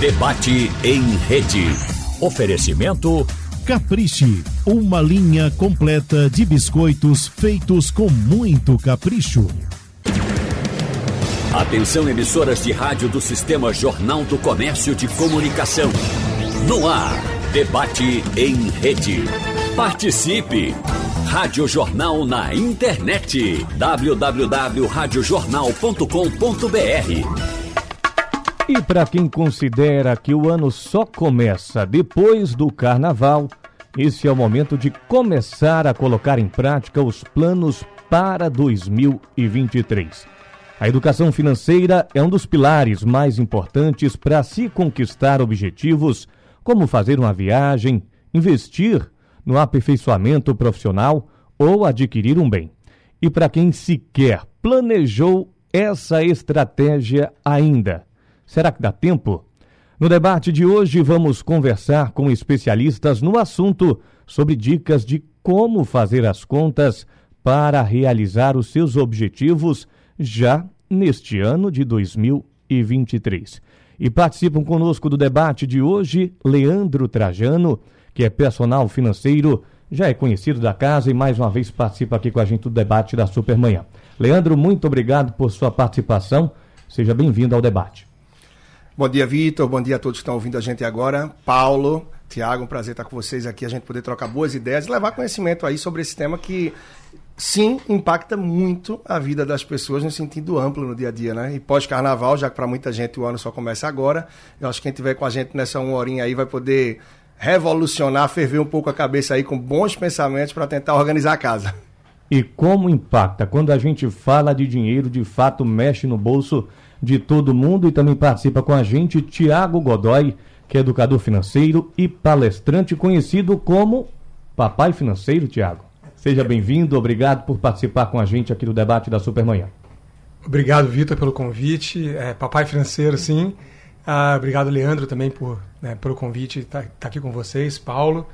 Debate em rede. Oferecimento Capriche, uma linha completa de biscoitos feitos com muito capricho. Atenção emissoras de rádio do Sistema Jornal do Comércio de Comunicação. No ar, debate em rede. Participe! Rádio Jornal na internet. www.radiojornal.com.br E para quem considera que o ano só começa depois do carnaval, esse é o momento de começar a colocar em prática os planos para 2023. A educação financeira é um dos pilares mais importantes para se conquistar objetivos como fazer uma viagem, investir no aperfeiçoamento profissional ou adquirir um bem. E para quem sequer planejou essa estratégia ainda, será que dá tempo? No debate de hoje, vamos conversar com especialistas no assunto sobre dicas de como fazer as contas para realizar os seus objetivos já neste ano de 2023. E participam conosco do debate de hoje Leandro Trajano, que é personal financeiro, já é conhecido da casa e mais uma vez participa aqui com a gente do debate da Supermanhã. Leandro, muito obrigado por sua participação. Seja bem-vindo ao debate. Bom dia, Vitor. Bom dia a todos que estão ouvindo a gente agora. Paulo, Tiago, um prazer estar com vocês aqui, a gente poder trocar boas ideias e levar conhecimento aí sobre esse tema que sim impacta muito a vida das pessoas no sentido amplo no dia a dia, né? E pós-carnaval, já que para muita gente o ano só começa agora, eu acho que quem tiver com a gente nessa uma horinha aí vai poder revolucionar, ferver um pouco a cabeça aí com bons pensamentos para tentar organizar a casa. E como impacta quando a gente fala de dinheiro, de fato mexe no bolso de todo mundo e também participa com a gente Tiago Godoy, que é educador financeiro e palestrante conhecido como Papai Financeiro, Tiago. Seja bem-vindo, obrigado por participar com a gente aqui do debate da Supermanhã. Obrigado, Vitor, pelo convite. É, papai financeiro, sim. Ah, obrigado, Leandro, também por, né, pelo convite estar tá, tá aqui com vocês, Paulo.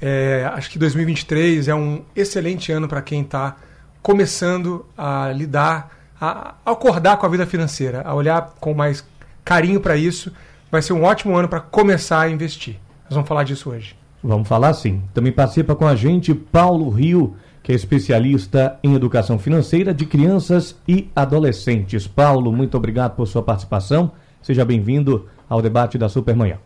É, acho que 2023 é um excelente ano para quem está começando a lidar, a, acordar com a vida financeira, a olhar com mais carinho para isso. Vai ser um ótimo ano para começar a investir. Nós vamos falar disso hoje. Vamos falar sim. Também participa com a gente Paulo Rio, que é especialista em educação financeira de crianças e adolescentes. Paulo, muito obrigado por sua participação. Seja bem-vindo ao debate da Supermanhã.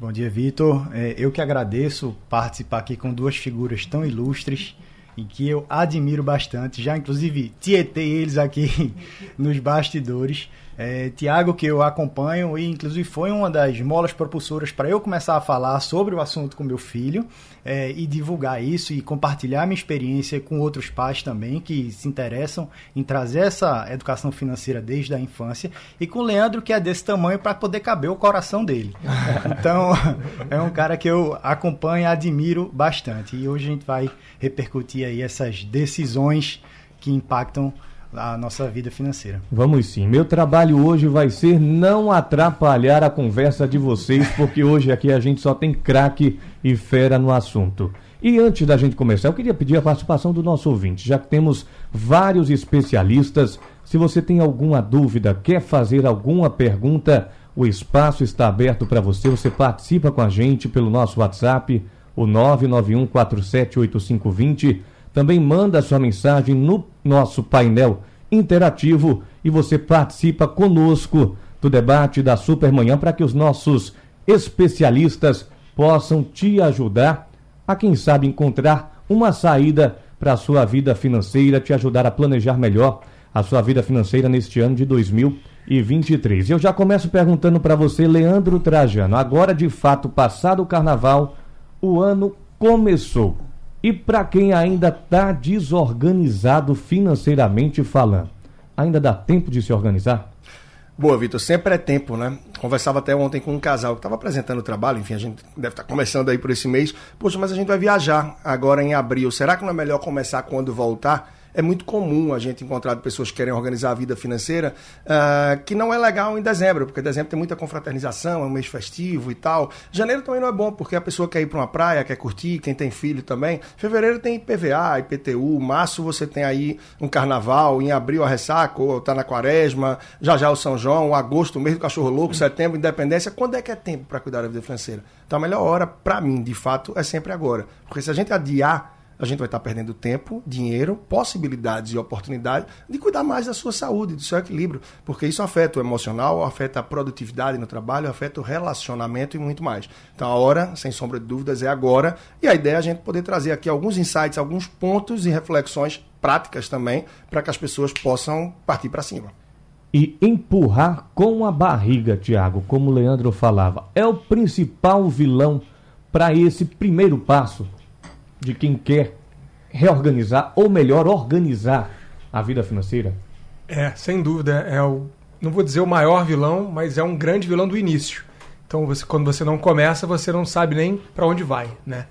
Bom dia, Vitor. É, eu que agradeço participar aqui com duas figuras tão ilustres e que eu admiro bastante. Já, inclusive, tietei eles aqui nos bastidores. É, Tiago, que eu acompanho, e inclusive foi uma das molas propulsoras para eu começar a falar sobre o assunto com meu filho é, e divulgar isso e compartilhar minha experiência com outros pais também que se interessam em trazer essa educação financeira desde a infância. E com o Leandro, que é desse tamanho para poder caber o coração dele. Então, é um cara que eu acompanho e admiro bastante. E hoje a gente vai repercutir aí essas decisões que impactam a nossa vida financeira. Vamos sim. Meu trabalho hoje vai ser não atrapalhar a conversa de vocês, porque hoje aqui a gente só tem craque e fera no assunto. E antes da gente começar, eu queria pedir a participação do nosso ouvinte, já que temos vários especialistas. Se você tem alguma dúvida, quer fazer alguma pergunta, o espaço está aberto para você. Você participa com a gente pelo nosso WhatsApp, o 991478520 também manda sua mensagem no nosso painel interativo e você participa conosco do debate da Supermanhã para que os nossos especialistas possam te ajudar a, quem sabe, encontrar uma saída para a sua vida financeira, te ajudar a planejar melhor a sua vida financeira neste ano de 2023. Eu já começo perguntando para você, Leandro Trajano, agora de fato, passado o carnaval, o ano começou. E para quem ainda está desorganizado financeiramente falando, ainda dá tempo de se organizar? Boa, Vitor, sempre é tempo, né? Conversava até ontem com um casal que estava apresentando o trabalho, enfim, a gente deve estar tá começando aí por esse mês. Poxa, mas a gente vai viajar agora em abril. Será que não é melhor começar quando voltar? É muito comum a gente encontrar pessoas que querem organizar a vida financeira uh, que não é legal em dezembro, porque dezembro tem muita confraternização, é um mês festivo e tal. Janeiro também não é bom, porque a pessoa quer ir para uma praia, quer curtir, quem tem filho também. Fevereiro tem IPVA, IPTU, março você tem aí um carnaval, em abril a ressaca, ou tá na quaresma, já já o São João, agosto, o mês do cachorro louco, setembro, independência. Quando é que é tempo para cuidar da vida financeira? Então a melhor hora, para mim, de fato, é sempre agora. Porque se a gente adiar a gente vai estar perdendo tempo, dinheiro, possibilidades e oportunidades de cuidar mais da sua saúde, do seu equilíbrio, porque isso afeta o emocional, afeta a produtividade no trabalho, afeta o relacionamento e muito mais. Então a hora, sem sombra de dúvidas, é agora, e a ideia é a gente poder trazer aqui alguns insights, alguns pontos e reflexões práticas também, para que as pessoas possam partir para cima. E empurrar com a barriga, Tiago, como o Leandro falava, é o principal vilão para esse primeiro passo de quem quer reorganizar, ou melhor, organizar a vida financeira? É, sem dúvida. É o, não vou dizer o maior vilão, mas é um grande vilão do início. Então, você, quando você não começa, você não sabe nem para onde vai, né?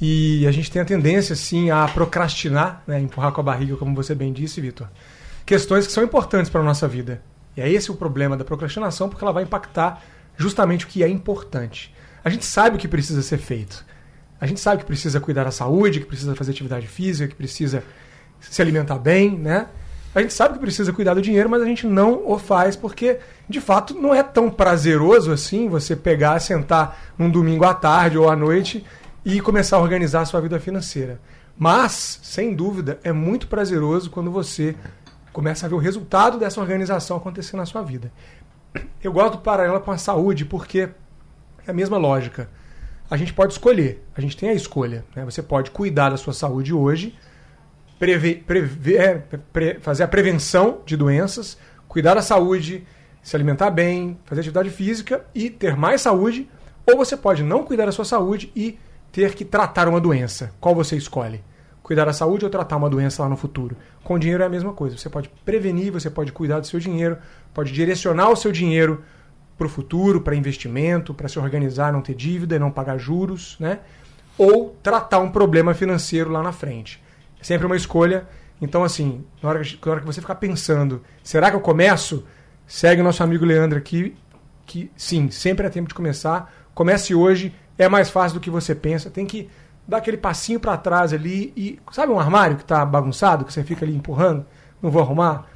E a gente tem a tendência, sim, a procrastinar, né? empurrar com a barriga, como você bem disse, Vitor. Questões que são importantes para a nossa vida. E é esse o problema da procrastinação, porque ela vai impactar justamente o que é importante. A gente sabe o que precisa ser feito. A gente sabe que precisa cuidar da saúde, que precisa fazer atividade física, que precisa se alimentar bem, né? A gente sabe que precisa cuidar do dinheiro, mas a gente não o faz porque, de fato, não é tão prazeroso assim você pegar, sentar num domingo à tarde ou à noite e começar a organizar a sua vida financeira. Mas, sem dúvida, é muito prazeroso quando você começa a ver o resultado dessa organização acontecer na sua vida. Eu gosto do paralelo com a saúde porque é a mesma lógica a gente pode escolher. A gente tem a escolha. Né? Você pode cuidar da sua saúde hoje, preve, preve, é, pre, fazer a prevenção de doenças, cuidar da saúde, se alimentar bem, fazer atividade física e ter mais saúde. Ou você pode não cuidar da sua saúde e ter que tratar uma doença. Qual você escolhe? Cuidar da saúde ou tratar uma doença lá no futuro? Com dinheiro é a mesma coisa. Você pode prevenir, você pode cuidar do seu dinheiro, pode direcionar o seu dinheiro para o futuro, para investimento, para se organizar, não ter dívida e não pagar juros, né? Ou tratar um problema financeiro lá na frente. É sempre uma escolha. Então, assim, na hora, que, na hora que você ficar pensando, será que eu começo? Segue o nosso amigo Leandro aqui, que sim, sempre é tempo de começar. Comece hoje, é mais fácil do que você pensa. Tem que dar aquele passinho para trás ali e. Sabe um armário que está bagunçado, que você fica ali empurrando? Não vou arrumar?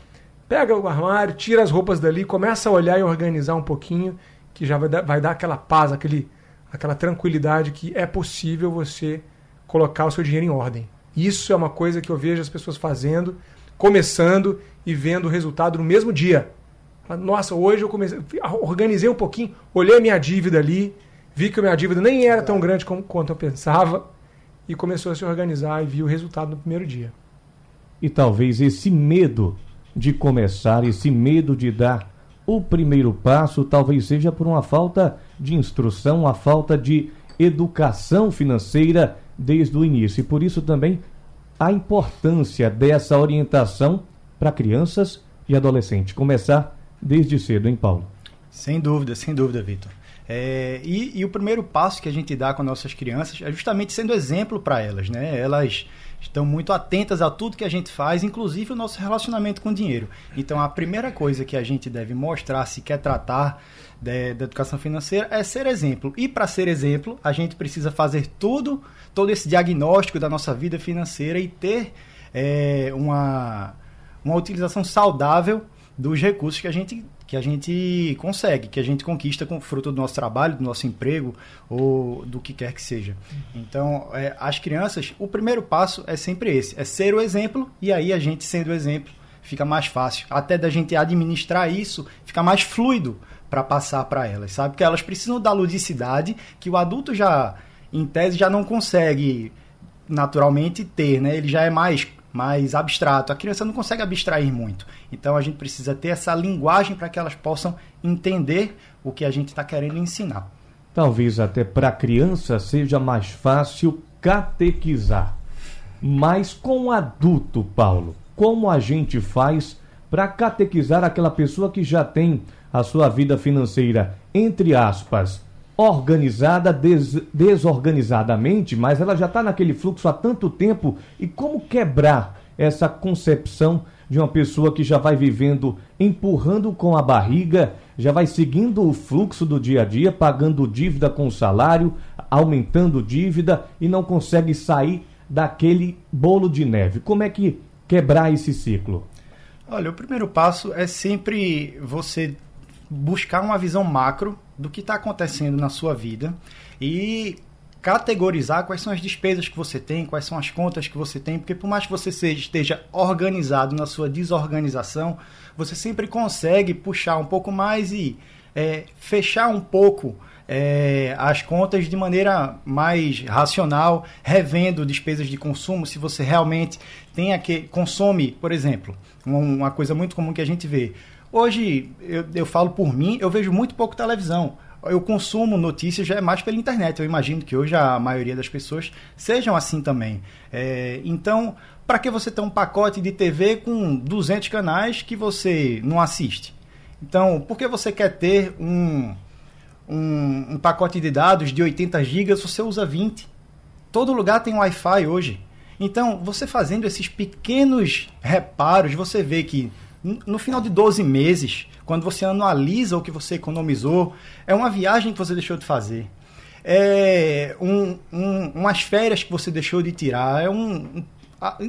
Pega o armário, tira as roupas dali, começa a olhar e organizar um pouquinho, que já vai dar, vai dar aquela paz, aquele, aquela tranquilidade que é possível você colocar o seu dinheiro em ordem. Isso é uma coisa que eu vejo as pessoas fazendo, começando e vendo o resultado no mesmo dia. Nossa, hoje eu comecei, organizei um pouquinho, olhei minha dívida ali, vi que a minha dívida nem era tão grande como, quanto eu pensava e começou a se organizar e vi o resultado no primeiro dia. E talvez esse medo de começar, esse medo de dar o primeiro passo, talvez seja por uma falta de instrução, uma falta de educação financeira desde o início. E por isso também a importância dessa orientação para crianças e adolescentes. Começar desde cedo, hein, Paulo? Sem dúvida, sem dúvida, Vitor. É, e, e, o primeiro passo que a gente dá com nossas crianças é justamente sendo exemplo para elas, né? Elas estão muito atentas a tudo que a gente faz, inclusive o nosso relacionamento com o dinheiro. Então, a primeira coisa que a gente deve mostrar se quer tratar da educação financeira é ser exemplo. E para ser exemplo, a gente precisa fazer tudo, todo esse diagnóstico da nossa vida financeira e ter é, uma, uma utilização saudável dos recursos que a gente que a gente consegue, que a gente conquista com fruto do nosso trabalho, do nosso emprego ou do que quer que seja. Então, é, as crianças, o primeiro passo é sempre esse, é ser o exemplo e aí a gente sendo o exemplo fica mais fácil, até da gente administrar isso, fica mais fluido para passar para elas, sabe? Porque elas precisam da ludicidade que o adulto já em tese já não consegue naturalmente ter, né? Ele já é mais mais abstrato. A criança não consegue abstrair muito. Então a gente precisa ter essa linguagem para que elas possam entender o que a gente está querendo ensinar. Talvez até para a criança seja mais fácil catequizar. Mas com o adulto, Paulo, como a gente faz para catequizar aquela pessoa que já tem a sua vida financeira, entre aspas, organizada des desorganizadamente, mas ela já está naquele fluxo há tanto tempo. E como quebrar essa concepção de uma pessoa que já vai vivendo empurrando com a barriga, já vai seguindo o fluxo do dia a dia, pagando dívida com salário, aumentando dívida e não consegue sair daquele bolo de neve. Como é que quebrar esse ciclo? Olha, o primeiro passo é sempre você buscar uma visão macro do que está acontecendo na sua vida e categorizar quais são as despesas que você tem, quais são as contas que você tem, porque por mais que você seja, esteja organizado na sua desorganização, você sempre consegue puxar um pouco mais e é, fechar um pouco é, as contas de maneira mais racional, revendo despesas de consumo, se você realmente tem aquele, consome, por exemplo, uma coisa muito comum que a gente vê. Hoje, eu, eu falo por mim, eu vejo muito pouco televisão eu consumo notícias já é mais pela internet. Eu imagino que hoje a maioria das pessoas sejam assim também. É, então, para que você ter um pacote de TV com 200 canais que você não assiste? Então, por que você quer ter um, um, um pacote de dados de 80 GB se você usa 20? Todo lugar tem Wi-Fi hoje. Então, você fazendo esses pequenos reparos, você vê que no final de 12 meses, quando você anualiza o que você economizou, é uma viagem que você deixou de fazer. É um, um, umas férias que você deixou de tirar. É um,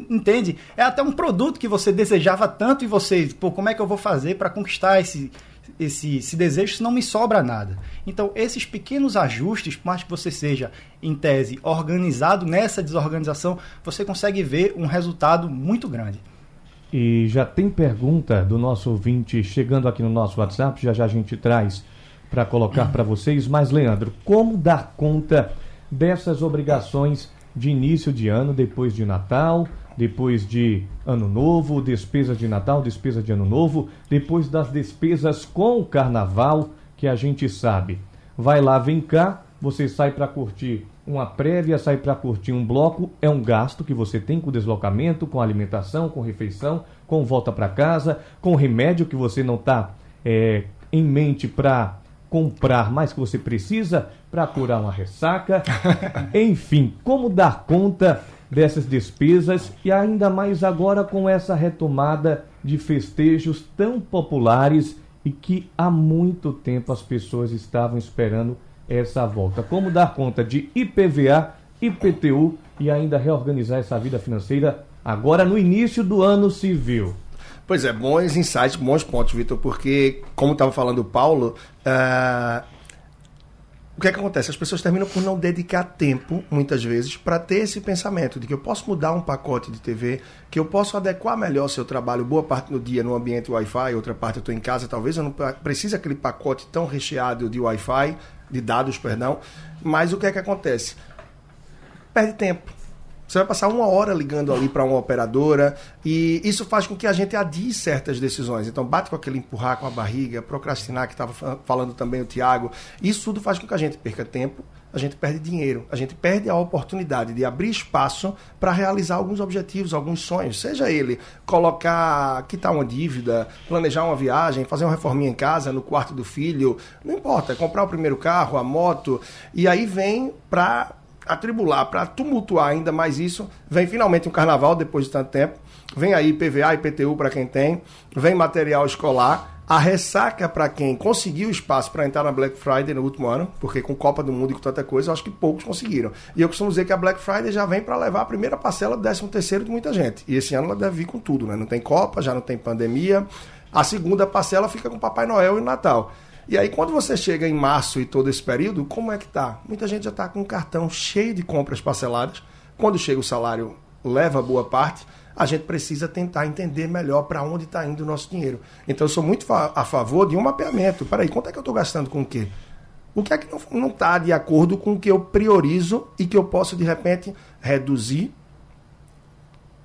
entende? É até um produto que você desejava tanto e você, pô, como é que eu vou fazer para conquistar esse, esse, esse desejo se não me sobra nada? Então, esses pequenos ajustes, por mais que você seja, em tese, organizado nessa desorganização, você consegue ver um resultado muito grande. E já tem pergunta do nosso ouvinte chegando aqui no nosso WhatsApp, já já a gente traz para colocar para vocês. Mas, Leandro, como dar conta dessas obrigações de início de ano, depois de Natal, depois de Ano Novo, despesas de Natal, despesa de Ano Novo, depois das despesas com o Carnaval, que a gente sabe. Vai lá, vem cá, você sai para curtir uma prévia, sair para curtir um bloco, é um gasto que você tem com deslocamento, com alimentação, com refeição, com volta para casa, com remédio que você não está é, em mente para comprar mais que você precisa para curar uma ressaca. Enfim, como dar conta dessas despesas e ainda mais agora com essa retomada de festejos tão populares e que há muito tempo as pessoas estavam esperando essa volta. Como dar conta de IPVA, IPTU e ainda reorganizar essa vida financeira agora no início do ano civil. Pois é, bons insights, bons pontos, Vitor, porque, como estava falando o Paulo, uh, o que, é que acontece? As pessoas terminam por não dedicar tempo, muitas vezes, para ter esse pensamento de que eu posso mudar um pacote de TV, que eu posso adequar melhor seu trabalho, boa parte do dia no ambiente Wi-Fi, outra parte eu estou em casa, talvez eu não precise aquele pacote tão recheado de Wi-Fi, de dados, perdão. Mas o que é que acontece? Perde tempo. Você vai passar uma hora ligando ali para uma operadora e isso faz com que a gente adie certas decisões. Então, bate com aquele empurrar com a barriga, procrastinar, que estava falando também o Tiago. Isso tudo faz com que a gente perca tempo, a gente perde dinheiro, a gente perde a oportunidade de abrir espaço para realizar alguns objetivos, alguns sonhos. Seja ele colocar, quitar uma dívida, planejar uma viagem, fazer uma reforminha em casa, no quarto do filho, não importa, comprar o primeiro carro, a moto, e aí vem para atribular, para tumultuar ainda mais isso, vem finalmente um carnaval depois de tanto tempo, vem aí PVA e IPTU para quem tem, vem material escolar, a ressaca para quem conseguiu espaço para entrar na Black Friday no último ano, porque com Copa do Mundo e com tanta coisa, eu acho que poucos conseguiram. E eu costumo dizer que a Black Friday já vem para levar a primeira parcela do 13 terceiro de muita gente. E esse ano ela deve vir com tudo, né? Não tem Copa, já não tem pandemia. A segunda parcela fica com Papai Noel e Natal. E aí, quando você chega em março e todo esse período, como é que tá? Muita gente já está com um cartão cheio de compras parceladas. Quando chega o salário, leva boa parte a gente precisa tentar entender melhor para onde está indo o nosso dinheiro. Então, eu sou muito a favor de um mapeamento. Peraí, quanto é que eu estou gastando com o quê? O que é que não está de acordo com o que eu priorizo e que eu posso, de repente, reduzir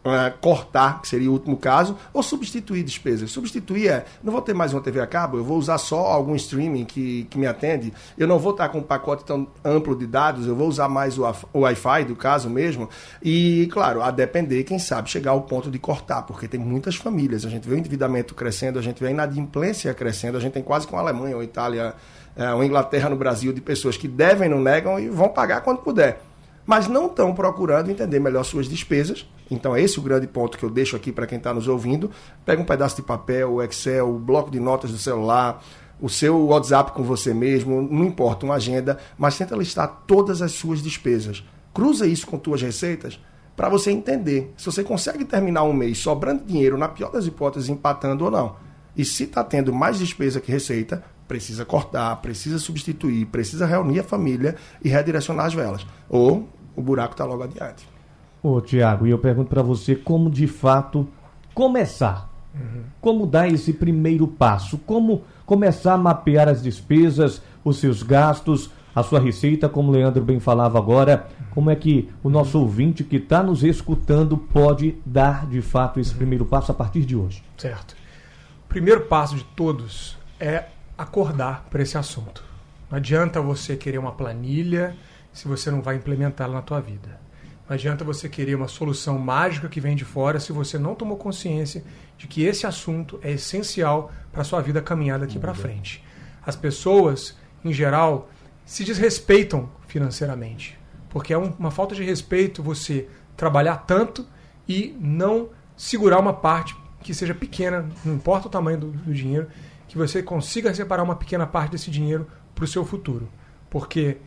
uh, cortar, que seria o último caso, ou substituir despesas. Substituir é, não vou ter mais uma TV a cabo, eu vou usar só algum streaming que, que me atende, eu não vou estar com um pacote tão amplo de dados, eu vou usar mais o, o Wi-Fi, do caso mesmo, e, claro, a depender, quem sabe, chegar ao ponto de cortar, porque tem muitas famílias, a gente vê o endividamento crescendo, a gente vê a inadimplência crescendo, a gente tem quase com a Alemanha ou Itália, é, ou Inglaterra no Brasil, de pessoas que devem, não negam e vão pagar quando puder. Mas não estão procurando entender melhor suas despesas Então, é esse o grande ponto que eu deixo aqui para quem está nos ouvindo. Pega um pedaço de papel, o Excel, o bloco de notas do celular, o seu WhatsApp com você mesmo, não importa, uma agenda, mas tenta listar todas as suas despesas. Cruza isso com tuas receitas para você entender se você consegue terminar um mês sobrando dinheiro, na pior das hipóteses, empatando ou não. E se está tendo mais despesa que receita, precisa cortar, precisa substituir, precisa reunir a família e redirecionar as velas. Ou o buraco está logo adiante. Ô, Tiago, e eu pergunto para você como de fato começar. Uhum. Como dar esse primeiro passo? Como começar a mapear as despesas, os seus gastos, a sua receita, como o Leandro bem falava agora? Como é que o nosso ouvinte que está nos escutando pode dar de fato esse primeiro passo a partir de hoje? Certo. O primeiro passo de todos é acordar para esse assunto. Não adianta você querer uma planilha se você não vai implementá-la na tua vida. Não adianta você querer uma solução mágica que vem de fora se você não tomou consciência de que esse assunto é essencial para a sua vida caminhar daqui para frente. As pessoas, em geral, se desrespeitam financeiramente, porque é uma falta de respeito você trabalhar tanto e não segurar uma parte que seja pequena, não importa o tamanho do, do dinheiro, que você consiga separar uma pequena parte desse dinheiro para o seu futuro. Porque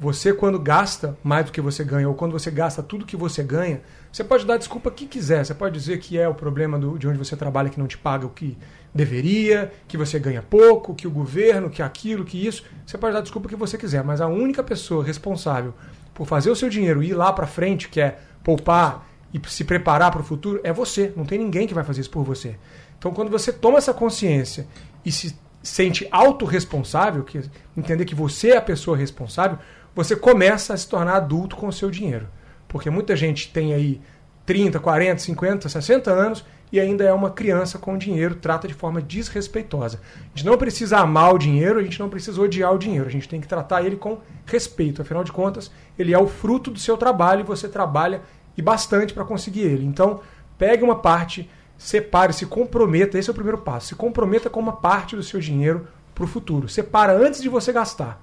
você, quando gasta mais do que você ganha, ou quando você gasta tudo que você ganha, você pode dar desculpa que quiser. Você pode dizer que é o problema do, de onde você trabalha que não te paga o que deveria, que você ganha pouco, que o governo, que aquilo, que isso. Você pode dar desculpa que você quiser, mas a única pessoa responsável por fazer o seu dinheiro ir lá para frente, que é poupar e se preparar para o futuro, é você. Não tem ninguém que vai fazer isso por você. Então, quando você toma essa consciência e se sente autorresponsável, que entender que você é a pessoa responsável, você começa a se tornar adulto com o seu dinheiro. Porque muita gente tem aí 30, 40, 50, 60 anos e ainda é uma criança com dinheiro, trata de forma desrespeitosa. A gente não precisa amar o dinheiro, a gente não precisa odiar o dinheiro, a gente tem que tratar ele com respeito. Afinal de contas, ele é o fruto do seu trabalho e você trabalha e bastante para conseguir ele. Então, pegue uma parte, separe, se comprometa, esse é o primeiro passo. Se comprometa com uma parte do seu dinheiro para o futuro. Separa antes de você gastar.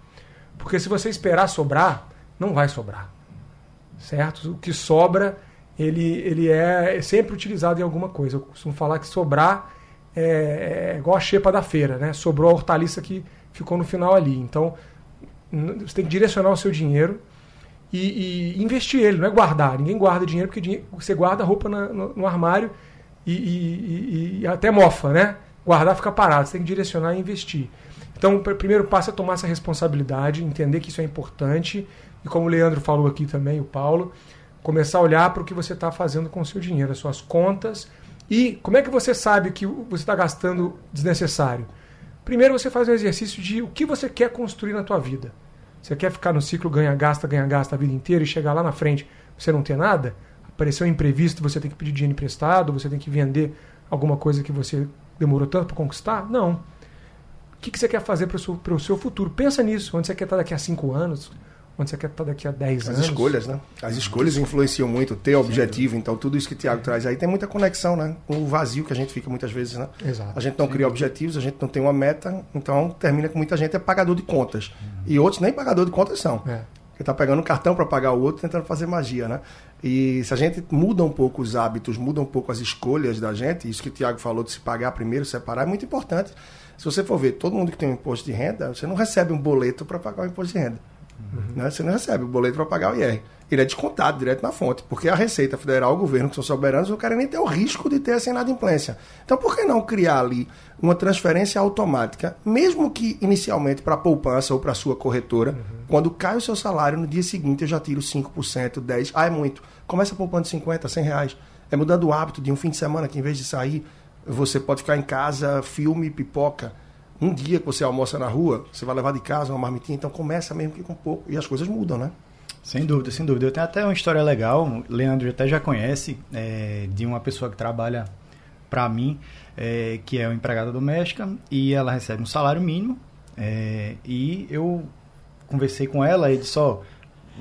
Porque se você esperar sobrar, não vai sobrar. Certo? O que sobra, ele, ele é sempre utilizado em alguma coisa. Eu costumo falar que sobrar é, é igual a xepa da feira, né? Sobrou a hortaliça que ficou no final ali. Então, você tem que direcionar o seu dinheiro e, e investir ele, não é guardar. Ninguém guarda dinheiro porque você guarda a roupa na, no, no, armário e, e, e, até mofa, né? Guardar fica parado. Você tem que direcionar e investir. Então, o primeiro passo é tomar essa responsabilidade, entender que isso é importante e, como o Leandro falou aqui também, o Paulo, começar a olhar para o que você está fazendo com o seu dinheiro, as suas contas e como é que você sabe que você está gastando desnecessário. Primeiro, você faz um exercício de o que você quer construir na tua vida. Você quer ficar no ciclo ganha-gasta, ganha-gasta a vida inteira e chegar lá na frente você não ter nada? Apareceu um imprevisto, você tem que pedir dinheiro emprestado, você tem que vender alguma coisa que você demorou tanto para conquistar? Não. O que, que você quer fazer para o seu, seu futuro? Pensa nisso. Onde você quer estar daqui a cinco anos? Onde você quer estar daqui a 10 anos? As escolhas, né? As escolhas influenciam muito, ter objetivo, então tudo isso que o Tiago traz aí tem muita conexão, né? Com o vazio que a gente fica muitas vezes, né? Exato. A gente não cria objetivos, a gente não tem uma meta, então termina com muita gente é pagador de contas. Uhum. E outros nem pagador de contas são. É. Porque tá pegando um cartão para pagar o outro, tentando fazer magia, né? E se a gente muda um pouco os hábitos, muda um pouco as escolhas da gente, isso que o Tiago falou de se pagar primeiro, separar, é muito importante. Se você for ver, todo mundo que tem um imposto de renda, você não recebe um boleto para pagar o imposto de renda. Uhum. Né? Você não recebe o boleto para pagar o IR. Ele é descontado direto na fonte, porque a Receita Federal, o governo, que são soberanos, não querem nem ter o risco de ter essa inadimplência. Então, por que não criar ali uma transferência automática, mesmo que inicialmente para a poupança ou para a sua corretora, uhum. quando cai o seu salário, no dia seguinte eu já tiro 5%, 10%, ah, é muito. Começa poupando 50, 100 reais. É mudando o hábito de um fim de semana que, em vez de sair, você pode ficar em casa, filme, pipoca. Um dia que você almoça na rua, você vai levar de casa uma marmitinha, então começa mesmo que com pouco. E as coisas mudam, né? Sem dúvida, sem dúvida. Eu tenho até uma história legal, Leandro até já conhece, é, de uma pessoa que trabalha para mim, é, que é uma empregada doméstica, e ela recebe um salário mínimo. É, e eu conversei com ela e disse: Ó,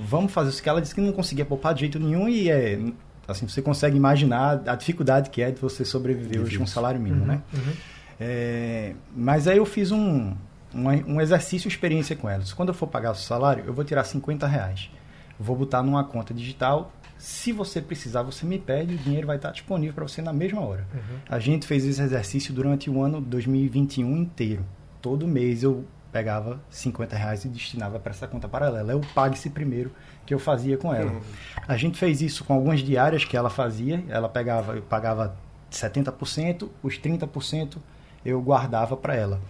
vamos fazer isso. Que ela disse que não conseguia poupar de jeito nenhum e é, Assim, você consegue imaginar a dificuldade que é de você sobreviver hoje com um salário mínimo, uhum, né? Uhum. É, mas aí eu fiz um, um, um, exercício, experiência com elas. Quando eu for pagar o salário, eu vou tirar 50 reais. Vou botar numa conta digital Se você precisar, você me pede, o dinheiro vai estar disponível para você na mesma hora. Uhum. A gente fez esse exercício durante o ano 2021 inteiro. Todo mês eu pegava 50 reais e destinava para essa conta paralela. É o pague-se primeiro que eu fazia com ela. Uhum. A gente fez isso com algumas diárias que ela fazia. Ela pegava, eu pagava 70%, os 30% eu guardava para ela.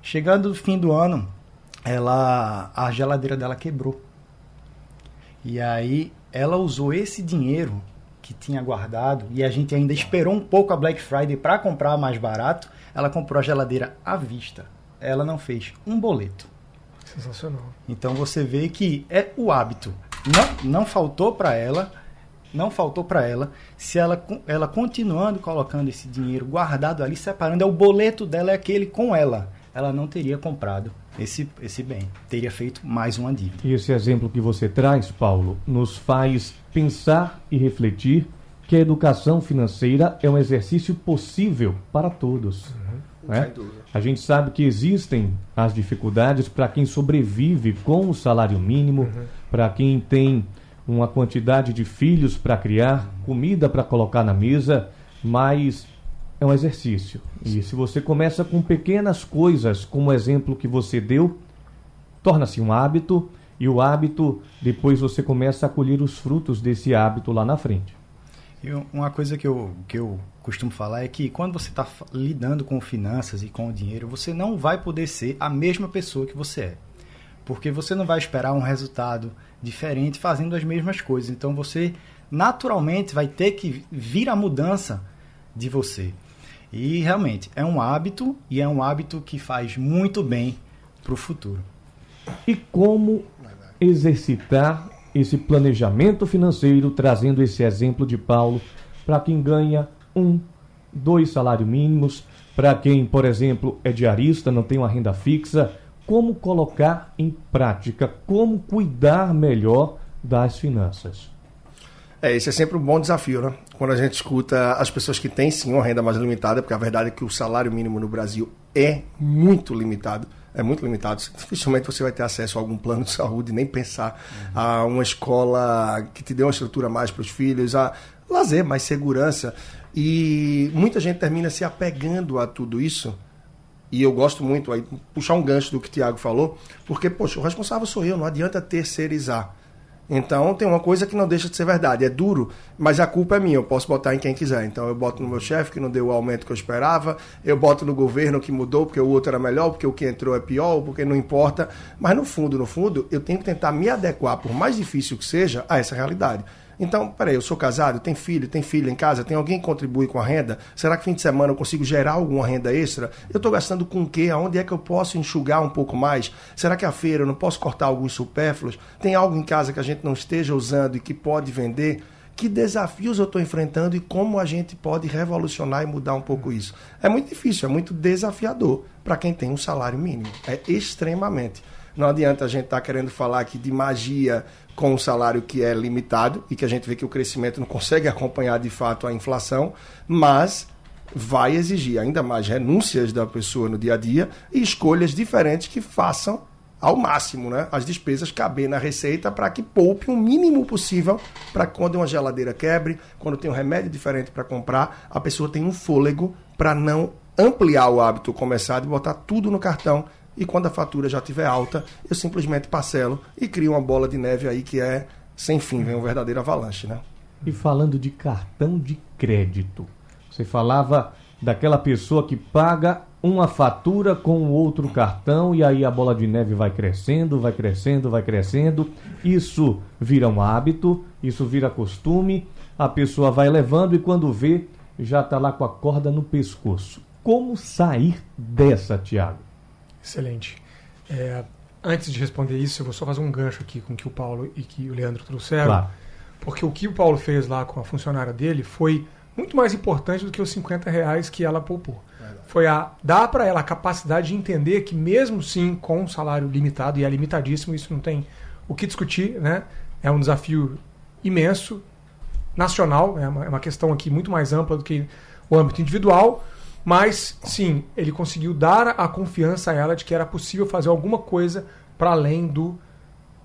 Chegando no fim do ano, ela a geladeira dela quebrou. E aí ela usou esse dinheiro que tinha guardado e a gente ainda esperou um pouco a Black Friday para comprar mais barato. Ela comprou a geladeira à vista. Ela não fez um boleto. Sensacional. Então você vê que é o hábito. Não, não faltou para ela, não faltou para ela. Se ela, ela continuando colocando esse dinheiro guardado ali, separando, é o boleto dela é aquele com ela. Ela não teria comprado esse, esse bem. Teria feito mais uma dívida. E esse exemplo que você traz, Paulo, nos faz pensar e refletir que a educação financeira é um exercício possível para todos. Uhum. Né? A gente sabe que existem as dificuldades para quem sobrevive com o salário mínimo, uhum. para quem tem uma quantidade de filhos para criar, comida para colocar na mesa, mas é um exercício. E se você começa com pequenas coisas, como o exemplo que você deu, torna-se um hábito e o hábito, depois você começa a colher os frutos desse hábito lá na frente. E uma coisa que eu, que eu costumo falar é que quando você está lidando com finanças e com o dinheiro, você não vai poder ser a mesma pessoa que você é. Porque você não vai esperar um resultado diferente fazendo as mesmas coisas. Então você naturalmente vai ter que vir a mudança de você. E realmente é um hábito e é um hábito que faz muito bem para o futuro. E como exercitar esse planejamento financeiro, trazendo esse exemplo de Paulo, para quem ganha um, dois salários mínimos, para quem, por exemplo, é diarista, não tem uma renda fixa, como colocar em prática, como cuidar melhor das finanças. É, esse é sempre um bom desafio, né? Quando a gente escuta as pessoas que têm sim uma renda mais limitada, porque a verdade é que o salário mínimo no Brasil é muito limitado. É muito limitado. Dificilmente você vai ter acesso a algum plano de saúde, nem pensar uhum. a uma escola que te dê uma estrutura mais para os filhos, a lazer, mais segurança. E muita gente termina se apegando a tudo isso. E eu gosto muito, aí, puxar um gancho do que o Tiago falou, porque, poxa, o responsável sou eu, não adianta terceirizar. Então tem uma coisa que não deixa de ser verdade. É duro, mas a culpa é minha. Eu posso botar em quem quiser. Então eu boto no meu chefe que não deu o aumento que eu esperava. Eu boto no governo que mudou porque o outro era melhor, porque o que entrou é pior, porque não importa. Mas no fundo, no fundo, eu tenho que tentar me adequar, por mais difícil que seja, a essa realidade. Então, peraí, eu sou casado, tenho filho, tenho filha em casa, tem alguém que contribui com a renda? Será que fim de semana eu consigo gerar alguma renda extra? Eu estou gastando com o quê? Aonde é que eu posso enxugar um pouco mais? Será que a feira eu não posso cortar alguns supérfluos? Tem algo em casa que a gente não esteja usando e que pode vender? que desafios eu estou enfrentando e como a gente pode revolucionar e mudar um pouco isso. É muito difícil, é muito desafiador para quem tem um salário mínimo. É extremamente. Não adianta a gente estar tá querendo falar aqui de magia com um salário que é limitado e que a gente vê que o crescimento não consegue acompanhar de fato a inflação, mas vai exigir ainda mais renúncias da pessoa no dia a dia e escolhas diferentes que façam ao máximo né, as despesas caber na receita para que poupe o mínimo possível para quando uma geladeira quebre, quando tem um remédio diferente para comprar, a pessoa tem um fôlego para não ampliar o hábito começado e botar tudo no cartão e quando a fatura já estiver alta, eu simplesmente parcelo e crio uma bola de neve aí que é sem fim, vem um verdadeiro avalanche, né? E falando de cartão de crédito, você falava daquela pessoa que paga uma fatura com o outro cartão e aí a bola de neve vai crescendo, vai crescendo, vai crescendo. Isso vira um hábito, isso vira costume, a pessoa vai levando e quando vê já está lá com a corda no pescoço. Como sair dessa, Tiago? Excelente. É, antes de responder isso, eu vou só fazer um gancho aqui com o que o Paulo e que o Leandro trouxeram. Claro. Porque o que o Paulo fez lá com a funcionária dele foi muito mais importante do que os 50 reais que ela poupou. Foi a dar para ela a capacidade de entender que mesmo sim com um salário limitado, e é limitadíssimo, isso não tem o que discutir, né? É um desafio imenso, nacional, é uma, é uma questão aqui muito mais ampla do que o âmbito individual, mas, sim, ele conseguiu dar a confiança a ela de que era possível fazer alguma coisa para além do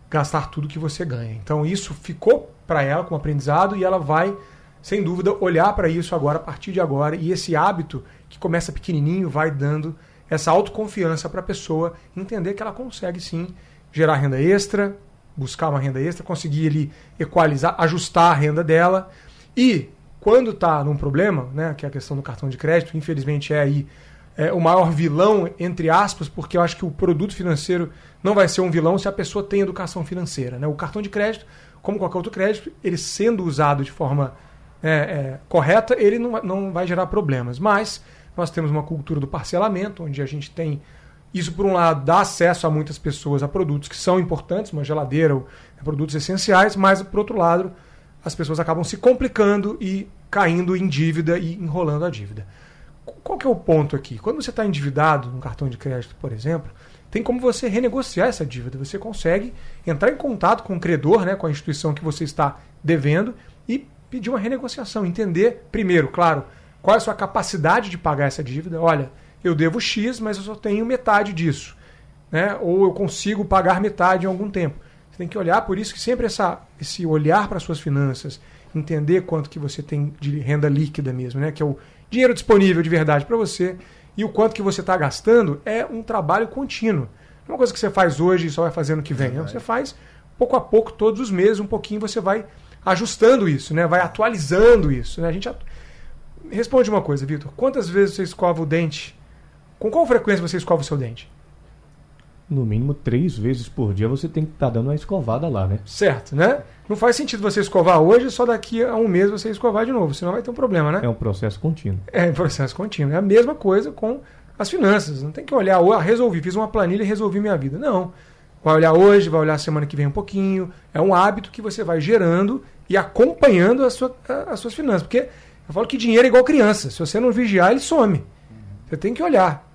gastar tudo que você ganha. Então, isso ficou para ela como aprendizado e ela vai, sem dúvida, olhar para isso agora, a partir de agora. E esse hábito, que começa pequenininho, vai dando essa autoconfiança para a pessoa entender que ela consegue sim gerar renda extra, buscar uma renda extra, conseguir ali equalizar, ajustar a renda dela. E quando está num problema, né, que é a questão do cartão de crédito, infelizmente é aí é, o maior vilão, entre aspas, porque eu acho que o produto financeiro não vai ser um vilão se a pessoa tem educação financeira. Né? O cartão de crédito, como qualquer outro crédito, ele sendo usado de forma é, é, correta, ele não, não vai gerar problemas. Mas nós temos uma cultura do parcelamento, onde a gente tem isso, por um lado, dá acesso a muitas pessoas a produtos que são importantes, uma geladeira, produtos essenciais, mas, por outro lado, as pessoas acabam se complicando e caindo em dívida e enrolando a dívida. Qual que é o ponto aqui? Quando você está endividado num cartão de crédito, por exemplo, tem como você renegociar essa dívida. Você consegue entrar em contato com o credor, né, com a instituição que você está devendo e pedir uma renegociação. Entender, primeiro, claro, qual é a sua capacidade de pagar essa dívida. Olha, eu devo X, mas eu só tenho metade disso. Né? Ou eu consigo pagar metade em algum tempo. Você tem que olhar, por isso que sempre essa, esse olhar para as suas finanças, entender quanto que você tem de renda líquida mesmo, né? que é o dinheiro disponível de verdade para você, e o quanto que você está gastando é um trabalho contínuo. Não é uma coisa que você faz hoje e só vai fazendo no que vem. Não, você faz pouco a pouco, todos os meses, um pouquinho você vai ajustando isso, né? vai atualizando isso. Né? A gente atu... Responde uma coisa, Vitor. Quantas vezes você escova o dente? Com qual frequência você escova o seu dente? No mínimo três vezes por dia você tem que estar tá dando uma escovada lá, né? Certo, né? Não faz sentido você escovar hoje só daqui a um mês você escovar de novo, senão vai ter um problema, né? É um processo contínuo. É um processo contínuo. É a mesma coisa com as finanças. Não tem que olhar, ah, resolvi, fiz uma planilha e resolvi minha vida. Não. Vai olhar hoje, vai olhar semana que vem um pouquinho. É um hábito que você vai gerando e acompanhando a sua, a, as suas finanças. Porque eu falo que dinheiro é igual criança. Se você não vigiar, ele some. Você tem que olhar.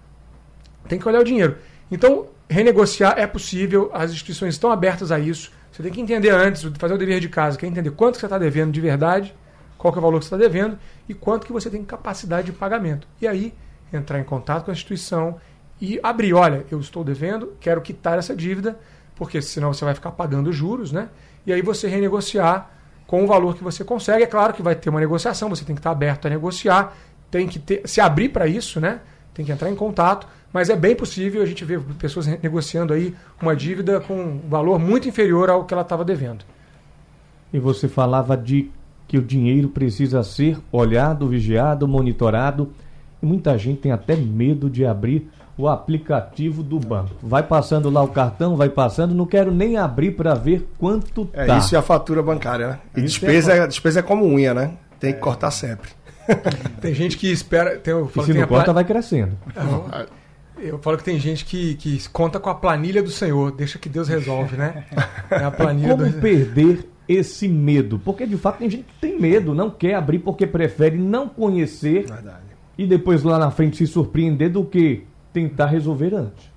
Tem que olhar o dinheiro. Então, renegociar é possível, as instituições estão abertas a isso. Você tem que entender antes, fazer o dever de casa, que é entender quanto você está devendo de verdade, qual é o valor que você está devendo e quanto que você tem capacidade de pagamento. E aí, entrar em contato com a instituição e abrir, olha, eu estou devendo, quero quitar essa dívida, porque senão você vai ficar pagando juros, né? E aí você renegociar com o valor que você consegue. É claro que vai ter uma negociação, você tem que estar aberto a negociar, tem que ter, se abrir para isso, né? Tem que entrar em contato mas é bem possível a gente ver pessoas negociando aí uma dívida com um valor muito inferior ao que ela estava devendo. E você falava de que o dinheiro precisa ser olhado, vigiado, monitorado. E muita gente tem até medo de abrir o aplicativo do banco. Vai passando lá o cartão, vai passando, não quero nem abrir para ver quanto tá. É isso é a fatura bancária, né? E despesa, é, despesa é como unha, né? Tem que é. cortar sempre. tem gente que espera. Tem, eu falo, e se não corta, vai crescendo. É, eu falo que tem gente que, que conta com a planilha do Senhor, deixa que Deus resolve, né? É a planilha Como do... perder esse medo? Porque de fato tem gente que tem medo, não quer abrir porque prefere não conhecer Verdade. e depois lá na frente se surpreender do que tentar resolver antes.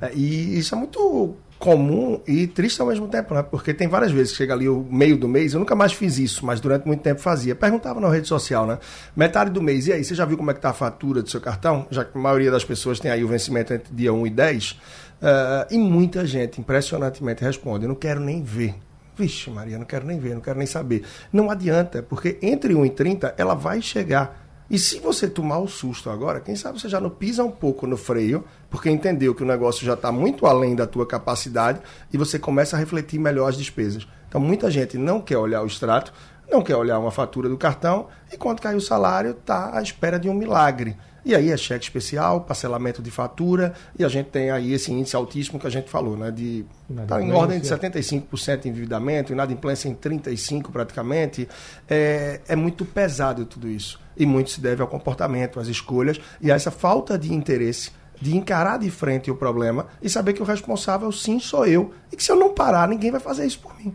É, e isso é muito comum e triste ao mesmo tempo, né? Porque tem várias vezes que chega ali o meio do mês, eu nunca mais fiz isso, mas durante muito tempo fazia. Perguntava na rede social, né? Metade do mês, e aí, você já viu como é que tá a fatura do seu cartão? Já que a maioria das pessoas tem aí o vencimento entre dia 1 e 10. Uh, eh, e muita gente, impressionantemente, responde, eu não quero nem ver. Vixe, Maria, não quero nem ver, não quero nem saber. Não adianta, porque entre 1 e 30 ela vai chegar. E se você tomar o susto agora, quem sabe você já não pisa um pouco no freio, porque entendeu que o negócio já está muito além da tua capacidade e você começa a refletir melhor as despesas. Então muita gente não quer olhar o extrato, não quer olhar uma fatura do cartão e quando cai o salário está à espera de um milagre. E aí é cheque especial, parcelamento de fatura, e a gente tem aí esse índice altíssimo que a gente falou, né? De tá em ordem de 75% de endividamento, inadimplência em 35% praticamente. É, é muito pesado tudo isso. E muito se deve ao comportamento, às escolhas e a essa falta de interesse de encarar de frente o problema e saber que o responsável sim sou eu. E que se eu não parar, ninguém vai fazer isso por mim.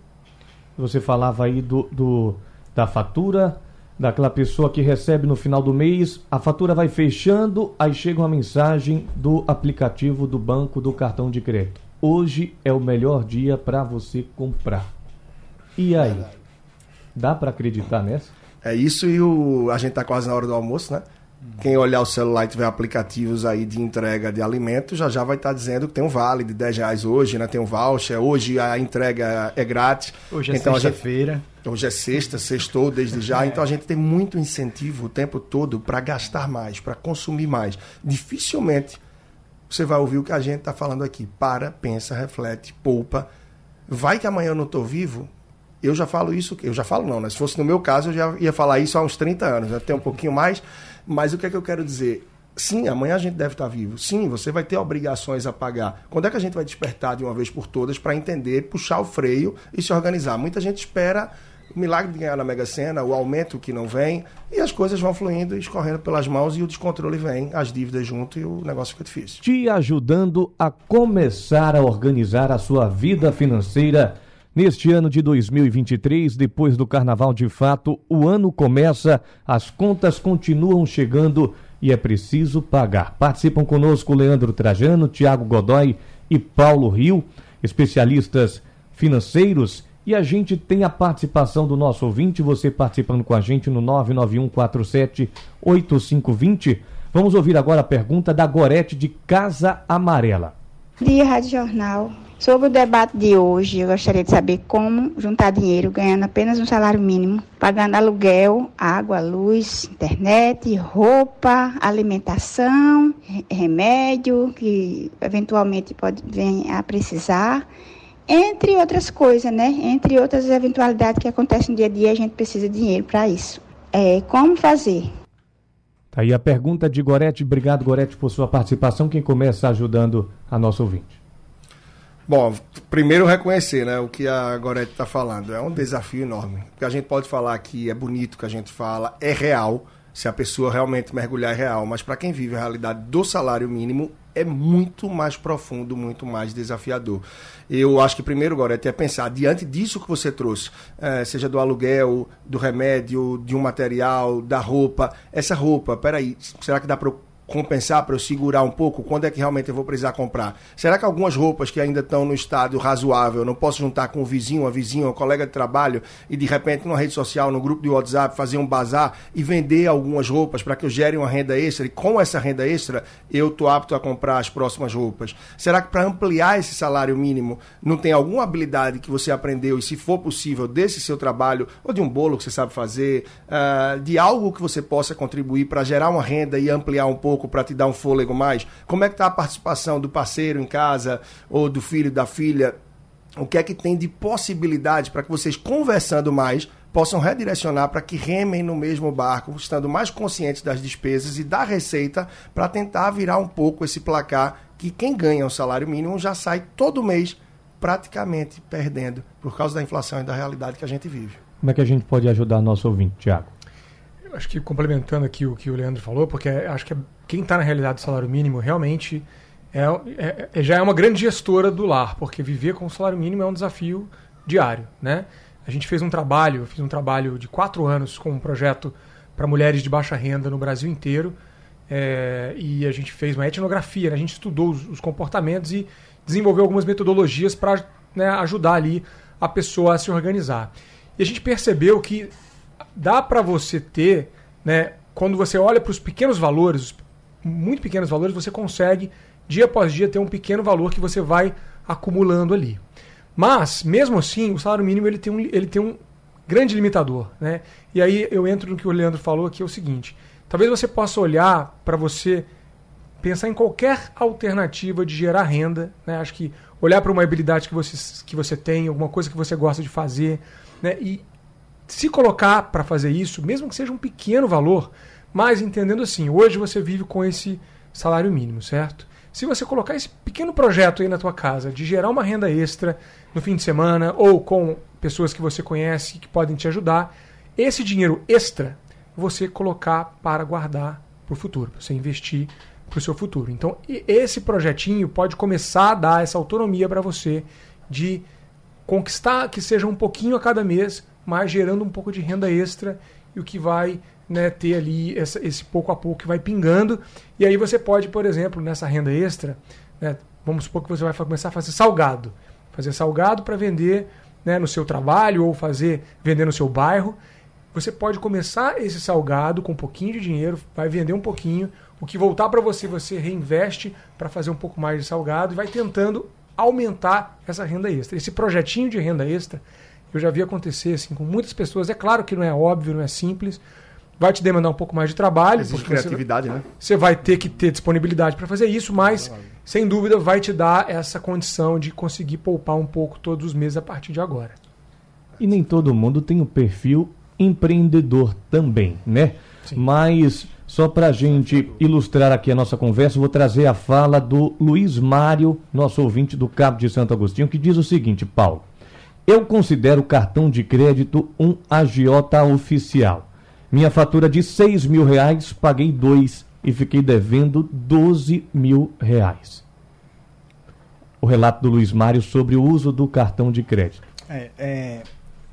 Você falava aí do, do da fatura, daquela pessoa que recebe no final do mês, a fatura vai fechando, aí chega uma mensagem do aplicativo do banco do cartão de crédito. Hoje é o melhor dia para você comprar. E aí? Dá para acreditar nessa? É isso e o, a gente tá quase na hora do almoço, né? Quem olhar o celular e tiver aplicativos aí de entrega de alimentos, já já vai estar dizendo que tem um vale de 10 reais hoje, né? Tem um voucher, hoje a entrega é grátis. Hoje é então, sexta-feira. Hoje é sexta, sextou desde já, então a gente tem muito incentivo o tempo todo para gastar mais, para consumir mais. Dificilmente você vai ouvir o que a gente está falando aqui. Para, pensa, reflete, poupa. Vai que amanhã eu não estou vivo, eu já falo isso, eu já falo não, né? Se fosse no meu caso, eu já ia falar isso há uns 30 anos, tem um pouquinho mais, mas o que é que eu quero dizer? Sim, amanhã a gente deve estar vivo. Sim, você vai ter obrigações a pagar. Quando é que a gente vai despertar de uma vez por todas para entender, puxar o freio e se organizar? Muita gente espera o milagre de ganhar na Mega Sena, o aumento que não vem, e as coisas vão fluindo, escorrendo pelas mãos e o descontrole vem, as dívidas junto e o negócio fica difícil. Te ajudando a começar a organizar a sua vida financeira Neste ano de 2023, depois do carnaval de fato, o ano começa, as contas continuam chegando e é preciso pagar. Participam conosco Leandro Trajano, Tiago Godoy e Paulo Rio, especialistas financeiros. E a gente tem a participação do nosso ouvinte, você participando com a gente no 991478520. Vamos ouvir agora a pergunta da Gorete de Casa Amarela. Dia Rádio Jornal. Sobre o debate de hoje, eu gostaria de saber como juntar dinheiro ganhando apenas um salário mínimo, pagando aluguel, água, luz, internet, roupa, alimentação, remédio, que eventualmente pode vir a precisar, entre outras coisas, né? Entre outras eventualidades que acontecem no dia a dia, a gente precisa de dinheiro para isso. É, como fazer? Tá aí a pergunta de Gorete. Obrigado, Gorete, por sua participação. Quem começa ajudando a nossa ouvinte? Bom, primeiro reconhecer né, o que a Gorete está falando. É um desafio enorme. Porque a gente pode falar que é bonito que a gente fala, é real, se a pessoa realmente mergulhar é real. Mas para quem vive a realidade do salário mínimo, é muito mais profundo, muito mais desafiador. Eu acho que primeiro, Gorete, é pensar, diante disso que você trouxe, é, seja do aluguel, do remédio, de um material, da roupa, essa roupa, peraí, será que dá para compensar para eu segurar um pouco quando é que realmente eu vou precisar comprar? Será que algumas roupas que ainda estão no estado razoável, não posso juntar com um vizinho, uma vizinha, um colega de trabalho e de repente numa rede social, no grupo de WhatsApp, fazer um bazar e vender algumas roupas para que eu gere uma renda extra e com essa renda extra eu estou apto a comprar as próximas roupas? Será que para ampliar esse salário mínimo não tem alguma habilidade que você aprendeu e se for possível desse seu trabalho ou de um bolo que você sabe fazer, uh, de algo que você possa contribuir para gerar uma renda e ampliar um pouco pouco para te dar um fôlego mais? Como é que está a participação do parceiro em casa ou do filho da filha? O que é que tem de possibilidade para que vocês conversando mais possam redirecionar para que remem no mesmo barco, estando mais conscientes das despesas e da receita para tentar virar um pouco esse placar que quem ganha o salário mínimo já sai todo mês praticamente perdendo por causa da inflação e da realidade que a gente vive. Como é que a gente pode ajudar nosso ouvinte, Tiago? acho que complementando aqui o que o Leandro falou, porque acho que quem está na realidade do salário mínimo realmente é, é, é, já é uma grande gestora do lar, porque viver com o salário mínimo é um desafio diário, né? A gente fez um trabalho, eu fiz um trabalho de quatro anos com um projeto para mulheres de baixa renda no Brasil inteiro, é, e a gente fez uma etnografia, né? a gente estudou os, os, comportamentos e desenvolveu algumas metodologias para né, ajudar ali a pessoa a se organizar. E a gente percebeu que dá para você ter, né, quando você olha para os pequenos valores, muito pequenos valores, você consegue dia após dia ter um pequeno valor que você vai acumulando ali. Mas, mesmo assim, o salário mínimo ele tem um, ele tem um grande limitador. Né? E aí eu entro no que o Leandro falou, que é o seguinte: talvez você possa olhar para você pensar em qualquer alternativa de gerar renda. Né? Acho que olhar para uma habilidade que você, que você tem, alguma coisa que você gosta de fazer, né? e se colocar para fazer isso, mesmo que seja um pequeno valor, mas entendendo assim, hoje você vive com esse salário mínimo, certo? Se você colocar esse pequeno projeto aí na tua casa de gerar uma renda extra no fim de semana ou com pessoas que você conhece que podem te ajudar, esse dinheiro extra você colocar para guardar para o futuro, para você investir para o seu futuro. Então, esse projetinho pode começar a dar essa autonomia para você de conquistar que seja um pouquinho a cada mês mas gerando um pouco de renda extra e o que vai né, ter ali essa, esse pouco a pouco que vai pingando. E aí você pode, por exemplo, nessa renda extra, né, vamos supor que você vai começar a fazer salgado. Fazer salgado para vender né, no seu trabalho ou fazer vender no seu bairro. você pode começar esse salgado com um pouquinho de dinheiro, vai vender um pouquinho, o que voltar para você, você reinveste para fazer um pouco mais de salgado e vai tentando aumentar essa renda extra. Esse projetinho de renda extra, eu já vi acontecer assim com muitas pessoas. É claro que não é óbvio, não é simples. Vai te demandar um pouco mais de trabalho. Existe criatividade, você, né? Você vai ter que ter disponibilidade para fazer isso, mas sem dúvida vai te dar essa condição de conseguir poupar um pouco todos os meses a partir de agora. E nem todo mundo tem o perfil empreendedor também, né? Sim. Mas só para a gente ilustrar aqui a nossa conversa, vou trazer a fala do Luiz Mário, nosso ouvinte do Cabo de Santo Agostinho, que diz o seguinte, Paulo. Eu considero o cartão de crédito um agiota oficial. Minha fatura de 6 mil reais, paguei dois e fiquei devendo 12 mil reais. O relato do Luiz Mário sobre o uso do cartão de crédito. É, é,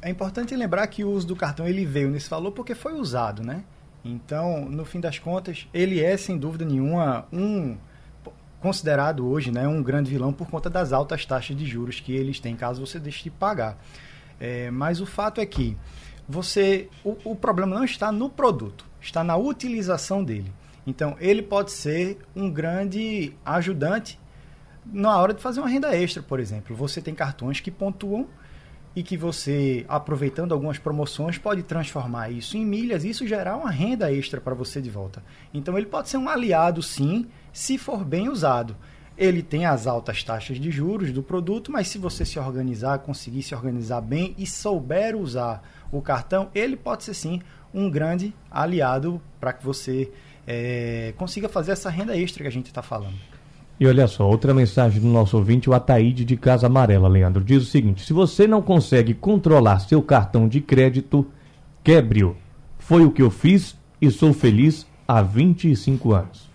é importante lembrar que o uso do cartão ele veio nesse valor porque foi usado, né? Então, no fim das contas, ele é sem dúvida nenhuma um considerado hoje, né, um grande vilão por conta das altas taxas de juros que eles têm caso você deixe de pagar. É, mas o fato é que você, o, o problema não está no produto, está na utilização dele. Então, ele pode ser um grande ajudante na hora de fazer uma renda extra, por exemplo. Você tem cartões que pontuam e que você, aproveitando algumas promoções, pode transformar isso em milhas e isso gerar uma renda extra para você de volta. Então ele pode ser um aliado, sim, se for bem usado. Ele tem as altas taxas de juros do produto, mas se você se organizar, conseguir se organizar bem e souber usar o cartão, ele pode ser sim um grande aliado para que você é, consiga fazer essa renda extra que a gente está falando. E olha só, outra mensagem do nosso ouvinte, o Ataíde de Casa Amarela, Leandro, diz o seguinte: se você não consegue controlar seu cartão de crédito, quebre-o. Foi o que eu fiz e sou feliz há 25 anos.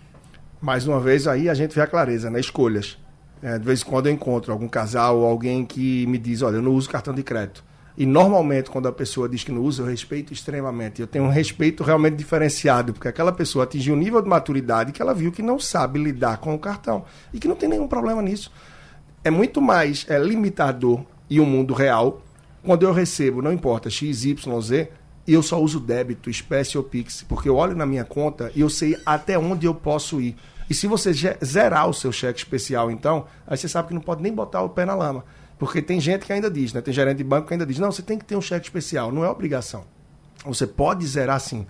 Mais uma vez aí a gente vê a clareza, né? Escolhas. É, de vez em quando eu encontro algum casal ou alguém que me diz, olha, eu não uso cartão de crédito. E normalmente, quando a pessoa diz que não usa, eu respeito extremamente. Eu tenho um respeito realmente diferenciado, porque aquela pessoa atingiu um nível de maturidade que ela viu que não sabe lidar com o cartão e que não tem nenhum problema nisso. É muito mais é, limitador e o um mundo real quando eu recebo, não importa, X, Y, Z, e eu só uso débito, espécie ou Pix, porque eu olho na minha conta e eu sei até onde eu posso ir. E se você zerar o seu cheque especial, então, aí você sabe que não pode nem botar o pé na lama. Porque tem gente que ainda diz, né? Tem gerente de banco que ainda diz, não, você tem que ter um cheque especial. Não é obrigação. Você pode zerar sim.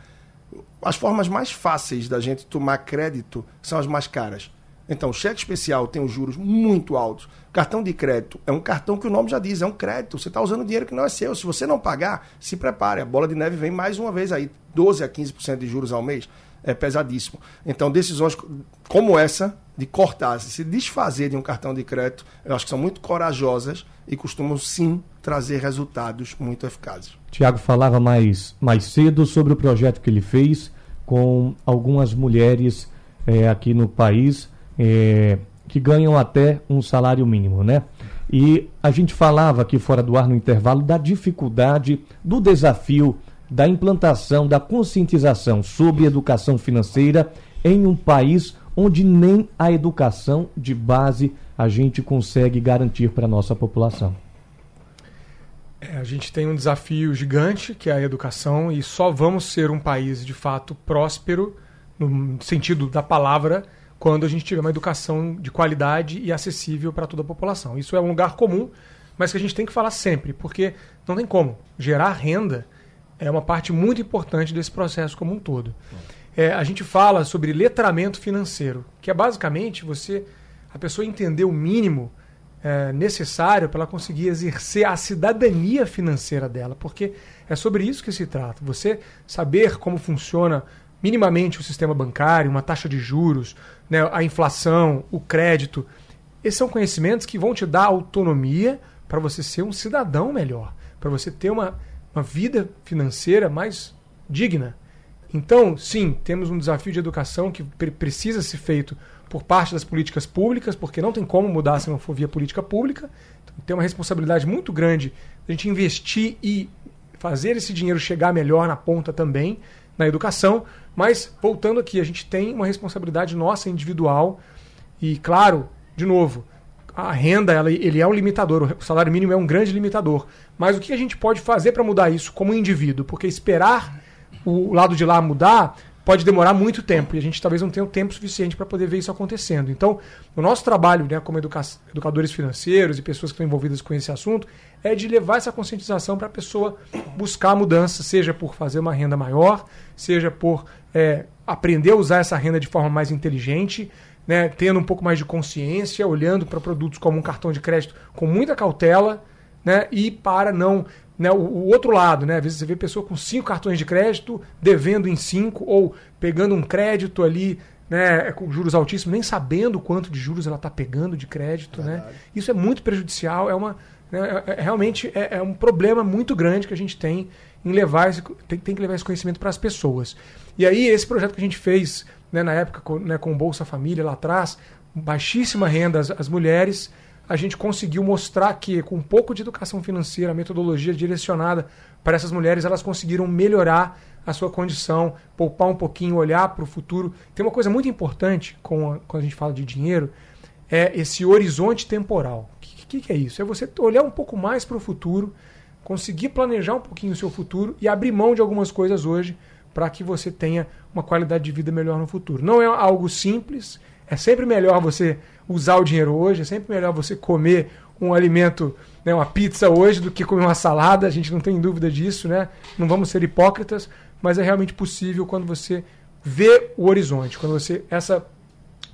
As formas mais fáceis da gente tomar crédito são as mais caras. Então, cheque especial tem os juros muito altos. Cartão de crédito é um cartão que o nome já diz, é um crédito. Você está usando dinheiro que não é seu. Se você não pagar, se prepare. A bola de neve vem mais uma vez aí, 12 a 15% de juros ao mês. É pesadíssimo. Então, decisões como essa de cortar, se desfazer de um cartão de crédito, eu acho que são muito corajosas e costumam sim trazer resultados muito eficazes. Tiago falava mais, mais cedo sobre o projeto que ele fez com algumas mulheres é, aqui no país é, que ganham até um salário mínimo, né? E a gente falava aqui fora do ar no intervalo da dificuldade, do desafio da implantação, da conscientização sobre educação financeira em um país onde nem a educação de base a gente consegue garantir para a nossa população. É, a gente tem um desafio gigante, que é a educação, e só vamos ser um país de fato próspero, no sentido da palavra, quando a gente tiver uma educação de qualidade e acessível para toda a população. Isso é um lugar comum, mas que a gente tem que falar sempre, porque não tem como. Gerar renda é uma parte muito importante desse processo como um todo é, a gente fala sobre letramento financeiro, que é basicamente você a pessoa entender o mínimo é, necessário para ela conseguir exercer a cidadania financeira dela, porque é sobre isso que se trata. Você saber como funciona minimamente o sistema bancário, uma taxa de juros, né, a inflação, o crédito. Esses são conhecimentos que vão te dar autonomia para você ser um cidadão melhor, para você ter uma, uma vida financeira mais digna. Então, sim, temos um desafio de educação que pre precisa ser feito por parte das políticas públicas, porque não tem como mudar se não for via política pública. Então, tem uma responsabilidade muito grande a gente investir e fazer esse dinheiro chegar melhor na ponta também na educação. Mas, voltando aqui, a gente tem uma responsabilidade nossa individual e, claro, de novo, a renda ela, ele é um limitador, o salário mínimo é um grande limitador. Mas o que a gente pode fazer para mudar isso como indivíduo? Porque esperar o lado de lá mudar pode demorar muito tempo e a gente talvez não tenha o tempo suficiente para poder ver isso acontecendo. Então, o nosso trabalho, né, como educa educadores financeiros e pessoas que estão envolvidas com esse assunto, é de levar essa conscientização para a pessoa buscar a mudança, seja por fazer uma renda maior, seja por é, aprender a usar essa renda de forma mais inteligente, né, tendo um pouco mais de consciência, olhando para produtos como um cartão de crédito com muita cautela, né, e para não né, o, o, outro lado, né? Às vezes você vê pessoa com cinco cartões de crédito devendo em cinco ou pegando um crédito ali, né, com juros altíssimos, nem sabendo quanto de juros ela está pegando de crédito, né? Isso é muito prejudicial, é uma né, é, é, realmente é, é, um problema muito grande que a gente tem em levar esse, tem, tem que levar esse conhecimento para as pessoas. E aí esse projeto que a gente fez né, na época com, né, com Bolsa Família lá atrás, baixíssima renda as, as mulheres a gente conseguiu mostrar que, com um pouco de educação financeira, metodologia direcionada para essas mulheres, elas conseguiram melhorar a sua condição, poupar um pouquinho, olhar para o futuro. Tem uma coisa muito importante quando a gente fala de dinheiro, é esse horizonte temporal. O que, que é isso? É você olhar um pouco mais para o futuro, conseguir planejar um pouquinho o seu futuro e abrir mão de algumas coisas hoje para que você tenha uma qualidade de vida melhor no futuro. Não é algo simples, é sempre melhor você usar o dinheiro hoje, é sempre melhor você comer um alimento, né, uma pizza hoje, do que comer uma salada, a gente não tem dúvida disso, né? Não vamos ser hipócritas, mas é realmente possível quando você vê o horizonte, quando você. Essa,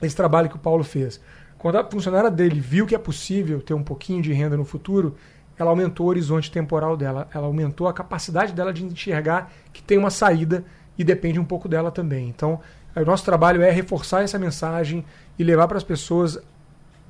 esse trabalho que o Paulo fez. Quando a funcionária dele viu que é possível ter um pouquinho de renda no futuro, ela aumentou o horizonte temporal dela, ela aumentou a capacidade dela de enxergar que tem uma saída e depende um pouco dela também. Então, o nosso trabalho é reforçar essa mensagem e levar para as pessoas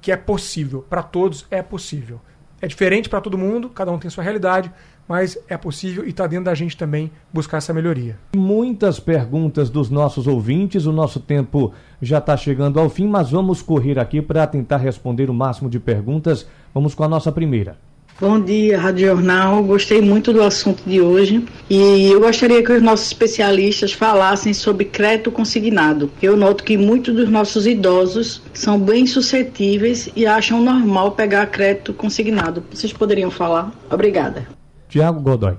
que é possível. Para todos é possível. É diferente para todo mundo, cada um tem sua realidade, mas é possível e está dentro da gente também buscar essa melhoria. Muitas perguntas dos nossos ouvintes, o nosso tempo já está chegando ao fim, mas vamos correr aqui para tentar responder o máximo de perguntas. Vamos com a nossa primeira. Bom dia, Rádio Jornal. Gostei muito do assunto de hoje e eu gostaria que os nossos especialistas falassem sobre crédito consignado. Eu noto que muitos dos nossos idosos são bem suscetíveis e acham normal pegar crédito consignado. Vocês poderiam falar? Obrigada. Tiago Godoy.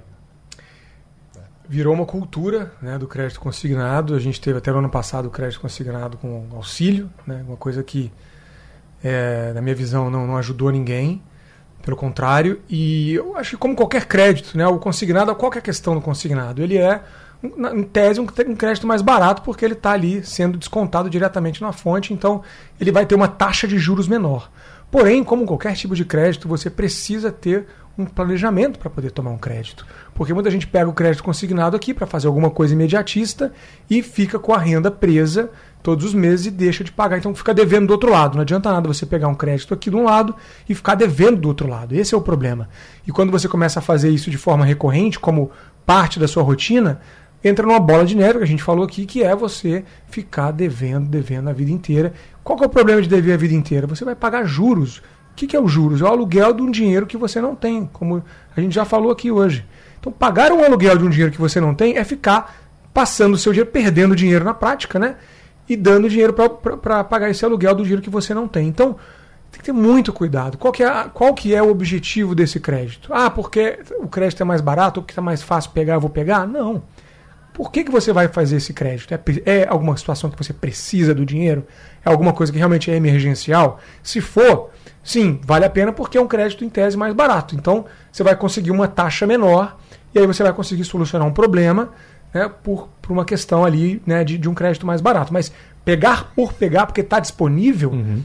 Virou uma cultura né, do crédito consignado. A gente teve até no ano passado o crédito consignado com auxílio, né, uma coisa que, é, na minha visão, não, não ajudou ninguém. Pelo contrário, e eu acho que como qualquer crédito, né, o consignado, qual é a questão do consignado? Ele é, em tese, um crédito mais barato porque ele está ali sendo descontado diretamente na fonte, então ele vai ter uma taxa de juros menor. Porém, como qualquer tipo de crédito, você precisa ter um planejamento para poder tomar um crédito. Porque muita gente pega o crédito consignado aqui para fazer alguma coisa imediatista e fica com a renda presa todos os meses e deixa de pagar. Então fica devendo do outro lado. Não adianta nada você pegar um crédito aqui de um lado e ficar devendo do outro lado. Esse é o problema. E quando você começa a fazer isso de forma recorrente, como parte da sua rotina, entra numa bola de neve que a gente falou aqui, que é você ficar devendo, devendo a vida inteira. Qual que é o problema de dever a vida inteira? Você vai pagar juros. O que, que é o juros? É o aluguel de um dinheiro que você não tem, como a gente já falou aqui hoje. Então, pagar um aluguel de um dinheiro que você não tem é ficar passando o seu dinheiro, perdendo dinheiro na prática, né? e dando dinheiro para pagar esse aluguel do dinheiro que você não tem. Então, tem que ter muito cuidado. Qual que, é, qual que é o objetivo desse crédito? Ah, porque o crédito é mais barato, porque está mais fácil pegar, eu vou pegar? Não. Por que, que você vai fazer esse crédito? É, é alguma situação que você precisa do dinheiro? É alguma coisa que realmente é emergencial? Se for, sim, vale a pena porque é um crédito em tese mais barato. Então, você vai conseguir uma taxa menor e aí você vai conseguir solucionar um problema né, por, por uma questão ali né, de, de um crédito mais barato. Mas pegar por pegar, porque está disponível, uhum.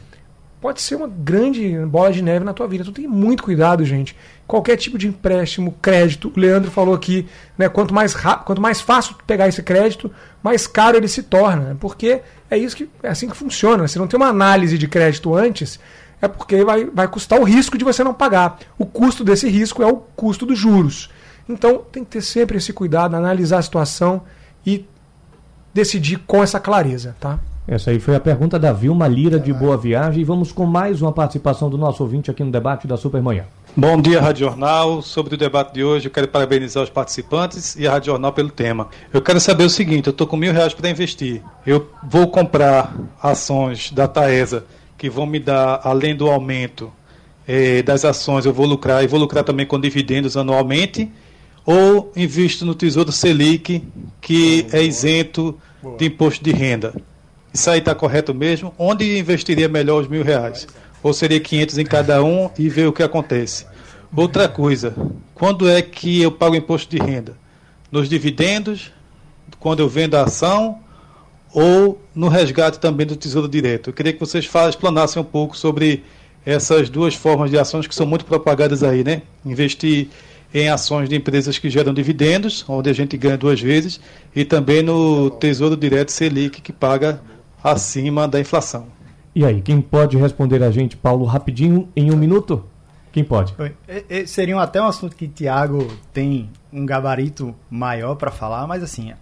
Pode ser uma grande bola de neve na tua vida. Então tem muito cuidado, gente. Qualquer tipo de empréstimo, crédito, o Leandro falou aqui, né, quanto mais rápido, quanto mais fácil pegar esse crédito, mais caro ele se torna. Porque é isso que é assim que funciona. Se não tem uma análise de crédito antes, é porque vai, vai custar o risco de você não pagar. O custo desse risco é o custo dos juros. Então tem que ter sempre esse cuidado, analisar a situação e decidir com essa clareza, tá? Essa aí foi a pergunta da Vilma Lira de Boa Viagem e vamos com mais uma participação do nosso ouvinte aqui no debate da Supermanhã. Bom dia, Rádio Jornal. Sobre o debate de hoje, eu quero parabenizar os participantes e a Rádio Jornal pelo tema. Eu quero saber o seguinte: eu estou com mil reais para investir. Eu vou comprar ações da Taesa que vão me dar, além do aumento eh, das ações, eu vou lucrar e vou lucrar também com dividendos anualmente, ou invisto no Tesouro Selic, que é isento de imposto de renda. Isso aí está correto mesmo? Onde investiria melhor os mil reais? Ou seria 500 em cada um e ver o que acontece? Outra coisa, quando é que eu pago imposto de renda? Nos dividendos, quando eu vendo a ação ou no resgate também do Tesouro Direto? Eu queria que vocês explanassem um pouco sobre essas duas formas de ações que são muito propagadas aí, né? Investir em ações de empresas que geram dividendos, onde a gente ganha duas vezes, e também no Tesouro Direto Selic, que paga acima da inflação. E aí, quem pode responder a gente, Paulo, rapidinho, em um minuto? Quem pode? Seria até um assunto que Tiago tem um gabarito maior para falar, mas assim,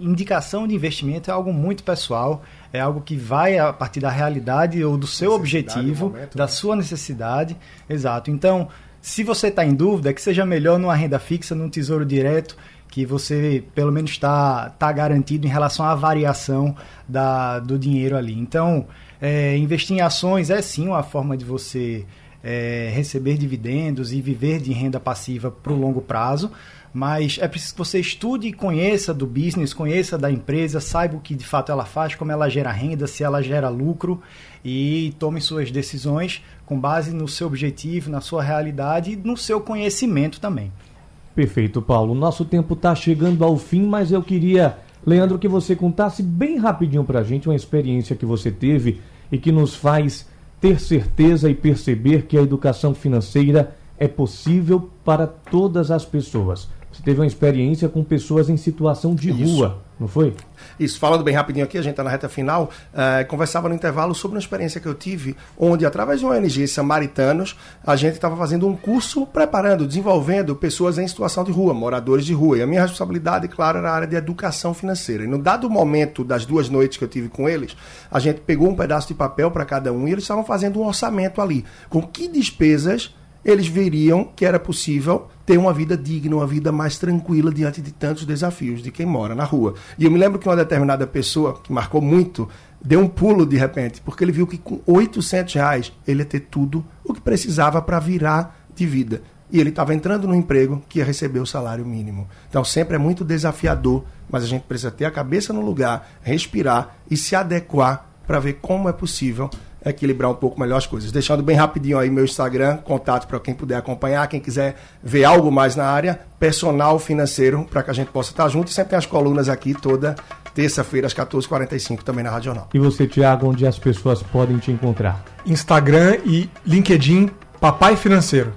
indicação de investimento é algo muito pessoal, é algo que vai a partir da realidade ou do seu objetivo, momento, da né? sua necessidade. Exato. Então, se você está em dúvida, é que seja melhor numa renda fixa, num tesouro direto, que você pelo menos está tá garantido em relação à variação da, do dinheiro ali. Então, é, investir em ações é sim uma forma de você é, receber dividendos e viver de renda passiva para o longo prazo, mas é preciso que você estude e conheça do business, conheça da empresa, saiba o que de fato ela faz, como ela gera renda, se ela gera lucro e tome suas decisões com base no seu objetivo, na sua realidade e no seu conhecimento também. Perfeito, Paulo. Nosso tempo está chegando ao fim, mas eu queria, Leandro, que você contasse bem rapidinho para a gente uma experiência que você teve e que nos faz ter certeza e perceber que a educação financeira é possível para todas as pessoas. Você teve uma experiência com pessoas em situação de Isso. rua, não foi? Isso, falando bem rapidinho aqui, a gente está na reta final, uh, conversava no intervalo sobre uma experiência que eu tive, onde, através de uma ONG Samaritanos, a gente estava fazendo um curso preparando, desenvolvendo pessoas em situação de rua, moradores de rua. E a minha responsabilidade, claro, era a área de educação financeira. E no dado momento das duas noites que eu tive com eles, a gente pegou um pedaço de papel para cada um e eles estavam fazendo um orçamento ali. Com que despesas eles veriam que era possível ter uma vida digna, uma vida mais tranquila diante de tantos desafios de quem mora na rua. E eu me lembro que uma determinada pessoa, que marcou muito, deu um pulo de repente, porque ele viu que com 800 reais ele ia ter tudo o que precisava para virar de vida. E ele estava entrando no emprego que ia receber o salário mínimo. Então sempre é muito desafiador, mas a gente precisa ter a cabeça no lugar, respirar e se adequar para ver como é possível equilibrar um pouco melhor as coisas. Deixando bem rapidinho aí meu Instagram, contato para quem puder acompanhar, quem quiser ver algo mais na área, personal financeiro, para que a gente possa estar junto. E sempre tem as colunas aqui toda terça-feira às 14h45 também na Rádio Jornal. E você, Tiago, onde as pessoas podem te encontrar? Instagram e LinkedIn Papai Financeiro.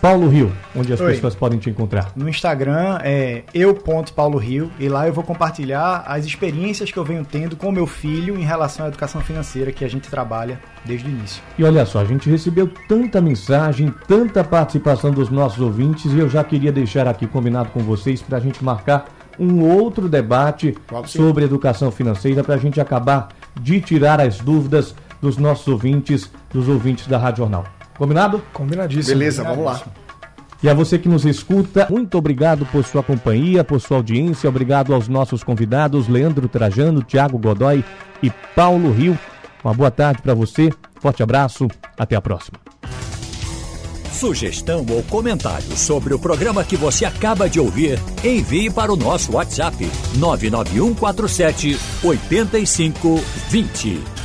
Paulo Rio, onde as Oi. pessoas podem te encontrar? No Instagram é eu.paulorio e lá eu vou compartilhar as experiências que eu venho tendo com meu filho em relação à educação financeira que a gente trabalha desde o início. E olha só, a gente recebeu tanta mensagem, tanta participação dos nossos ouvintes e eu já queria deixar aqui combinado com vocês para a gente marcar um outro debate sobre educação financeira para a gente acabar de tirar as dúvidas dos nossos ouvintes, dos ouvintes da Rádio Jornal. Combinado? Combinadíssimo. Beleza, vamos lá. E a você que nos escuta, muito obrigado por sua companhia, por sua audiência. Obrigado aos nossos convidados, Leandro Trajano, Tiago Godoy e Paulo Rio. Uma boa tarde para você, forte abraço, até a próxima. Sugestão ou comentário sobre o programa que você acaba de ouvir, envie para o nosso WhatsApp 99147 8520.